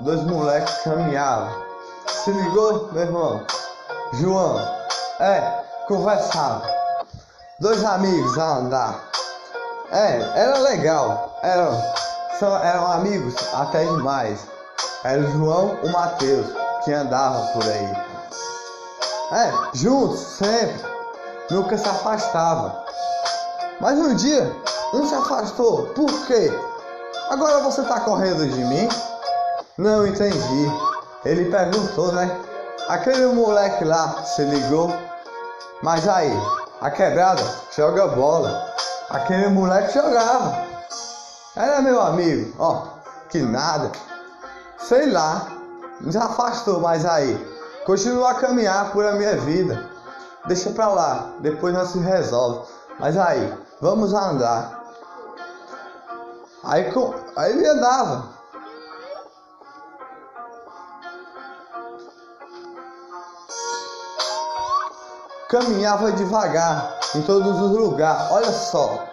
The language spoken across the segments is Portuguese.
Dois moleques caminhavam. Se ligou, meu irmão? João, é, conversava. Dois amigos a andar. É, era legal. Eram, eram amigos até demais. Era o João e o Matheus que andavam por aí. É, juntos, sempre. Nunca se afastava. Mas um dia, um se afastou. Por quê? Agora você tá correndo de mim? Não entendi. Ele perguntou, né? Aquele moleque lá se ligou. Mas aí, a quebrada joga bola. Aquele moleque jogava. Era meu amigo, ó, que nada. Sei lá, nos afastou, mas aí, continua a caminhar por a minha vida. Deixa pra lá, depois nós se resolve. Mas aí, vamos andar. Aí, aí ele andava. Caminhava devagar em todos os lugares. Olha só.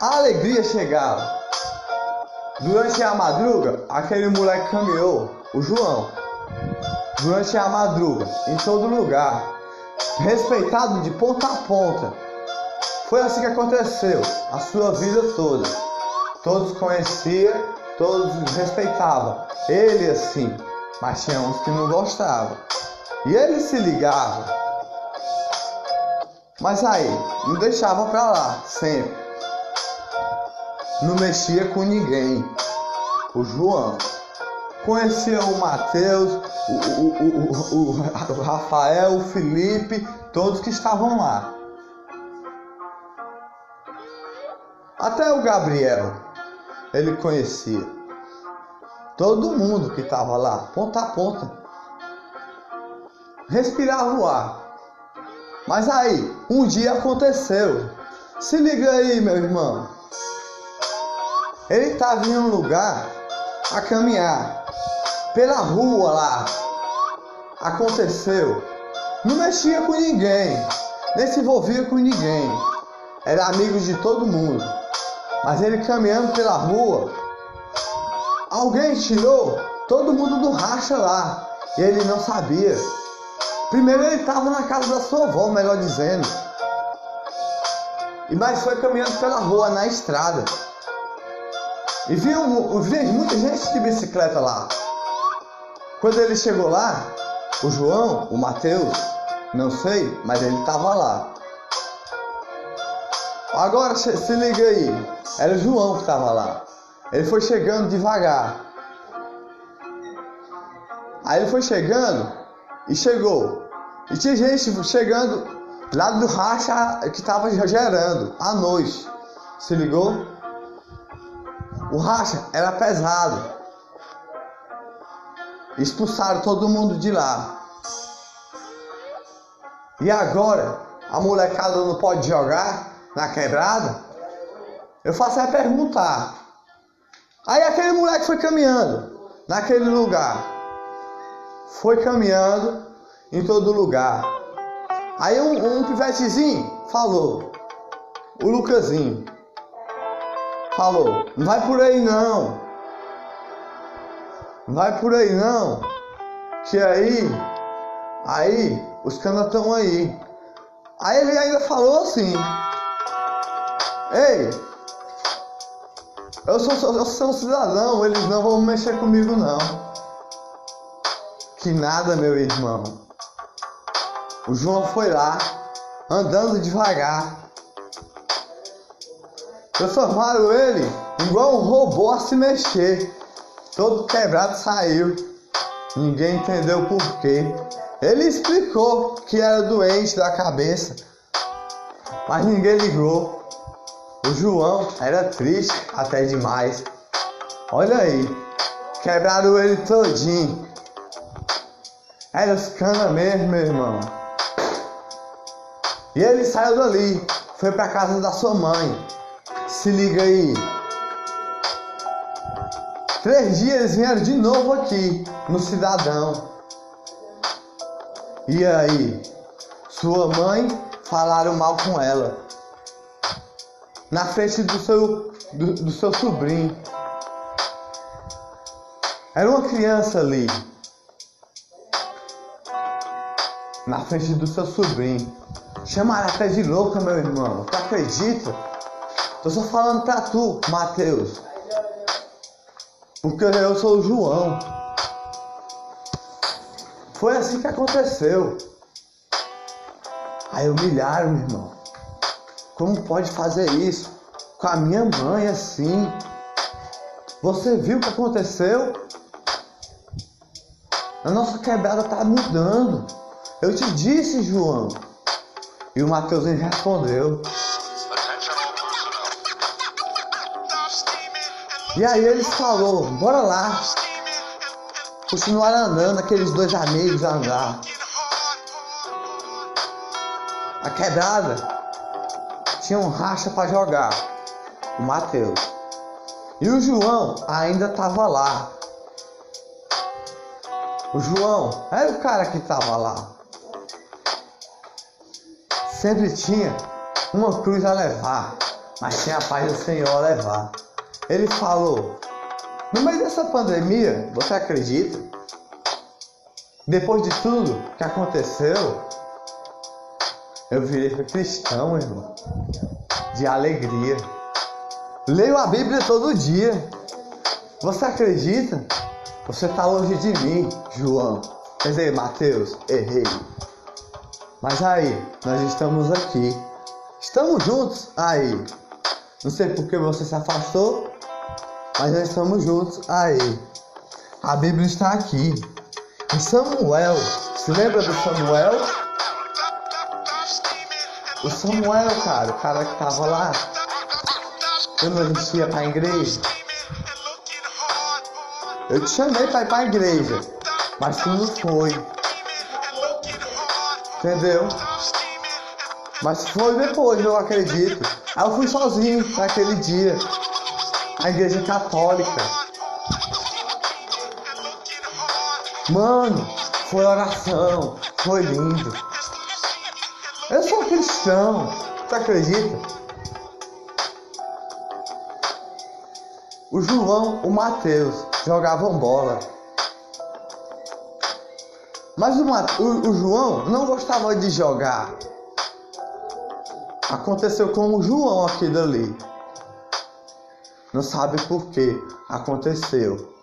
A alegria chegava. Durante a madruga, aquele moleque caminhou, o João. Durante a madruga, em todo lugar, respeitado de ponta a ponta. Foi assim que aconteceu a sua vida toda. Todos conheciam, todos respeitavam. Ele assim, mas tinha uns que não gostavam. E ele se ligava. Mas aí, não deixava pra lá, sempre. Não mexia com ninguém. O João. Conhecia o Mateus, o, o, o, o, Rafael, o Felipe, todos que estavam lá. Até o Gabriel, ele conhecia. Todo mundo que estava lá, ponta a ponta. Respirava o ar. Mas aí, um dia aconteceu. Se liga aí, meu irmão. Ele estava em um lugar a caminhar pela rua lá. Aconteceu. Não mexia com ninguém, nem se envolvia com ninguém. Era amigo de todo mundo. Mas ele caminhando pela rua, alguém tirou todo mundo do racha lá. E ele não sabia. Primeiro ele estava na casa da sua avó, melhor dizendo. E mais foi caminhando pela rua, na estrada. E viu muita gente de bicicleta lá. Quando ele chegou lá, o João, o Mateus, não sei, mas ele estava lá. Agora se liga aí, era o João que estava lá. Ele foi chegando devagar. Aí ele foi chegando e chegou. E tinha gente chegando lá do racha que estava gerando à noite. Se ligou? O racha era pesado. Expulsaram todo mundo de lá. E agora a molecada não pode jogar na quebrada? Eu faço é perguntar. Aí aquele moleque foi caminhando naquele lugar. Foi caminhando em todo lugar. Aí um, um pivetezinho falou. O Lucasinho falou: Não vai por aí não. Não vai por aí não. Que aí, aí, os canas estão aí. Aí ele ainda falou assim: Ei, eu sou, eu sou um cidadão, eles não vão mexer comigo não. Que nada, meu irmão. O João foi lá, andando devagar, Transformaram ele igual um robô a se mexer. Todo quebrado saiu. Ninguém entendeu por quê. Ele explicou que era doente da cabeça, mas ninguém ligou. O João era triste até demais. Olha aí, quebraram ele todinho. Era os cana mesmo, meu irmão. E ele saiu dali, foi para casa da sua mãe. Se liga aí. Três dias eles vieram de novo aqui no Cidadão. E aí? Sua mãe falaram mal com ela. Na frente do seu, do, do seu sobrinho. Era uma criança ali. Na frente do seu sobrinho. Chamaram até de louca, meu irmão. Tu acredita? Tô só falando pra tu, Mateus. Porque eu sou o João. Foi assim que aconteceu. Aí humilharam, meu irmão. Como pode fazer isso? Com a minha mãe assim. Você viu o que aconteceu? A nossa quebrada tá mudando. Eu te disse, João. E o Mateuzinho respondeu. E aí eles falou, bora lá. Continuaram andando, aqueles dois amigos andar. A quebrada tinha um racha para jogar. O Mateus. E o João ainda tava lá. O João era o cara que tava lá. Sempre tinha uma cruz a levar, mas tinha a paz do Senhor a levar. Ele falou: No meio dessa pandemia, você acredita? Depois de tudo que aconteceu, eu virei cristão, irmão, de alegria. Leio a Bíblia todo dia. Você acredita? Você está longe de mim, João. Quer dizer, Mateus, errei. Mas aí, nós estamos aqui. Estamos juntos aí. Não sei por que você se afastou, mas nós estamos juntos aí. A Bíblia está aqui. Em Samuel, se lembra do Samuel? O Samuel, cara, o cara que tava lá, quando a gente ia pra igreja. Eu te chamei pra ir pra igreja, mas tu não foi. Entendeu? Mas foi depois, eu acredito. Aí eu fui sozinho naquele dia a igreja católica. Mano, foi oração, foi lindo. Eu sou cristão, tu acredita? O João, o Mateus jogavam bola. Mas o, o, o João não gostava de jogar. Aconteceu com o João aqui dali. Não sabe por que aconteceu.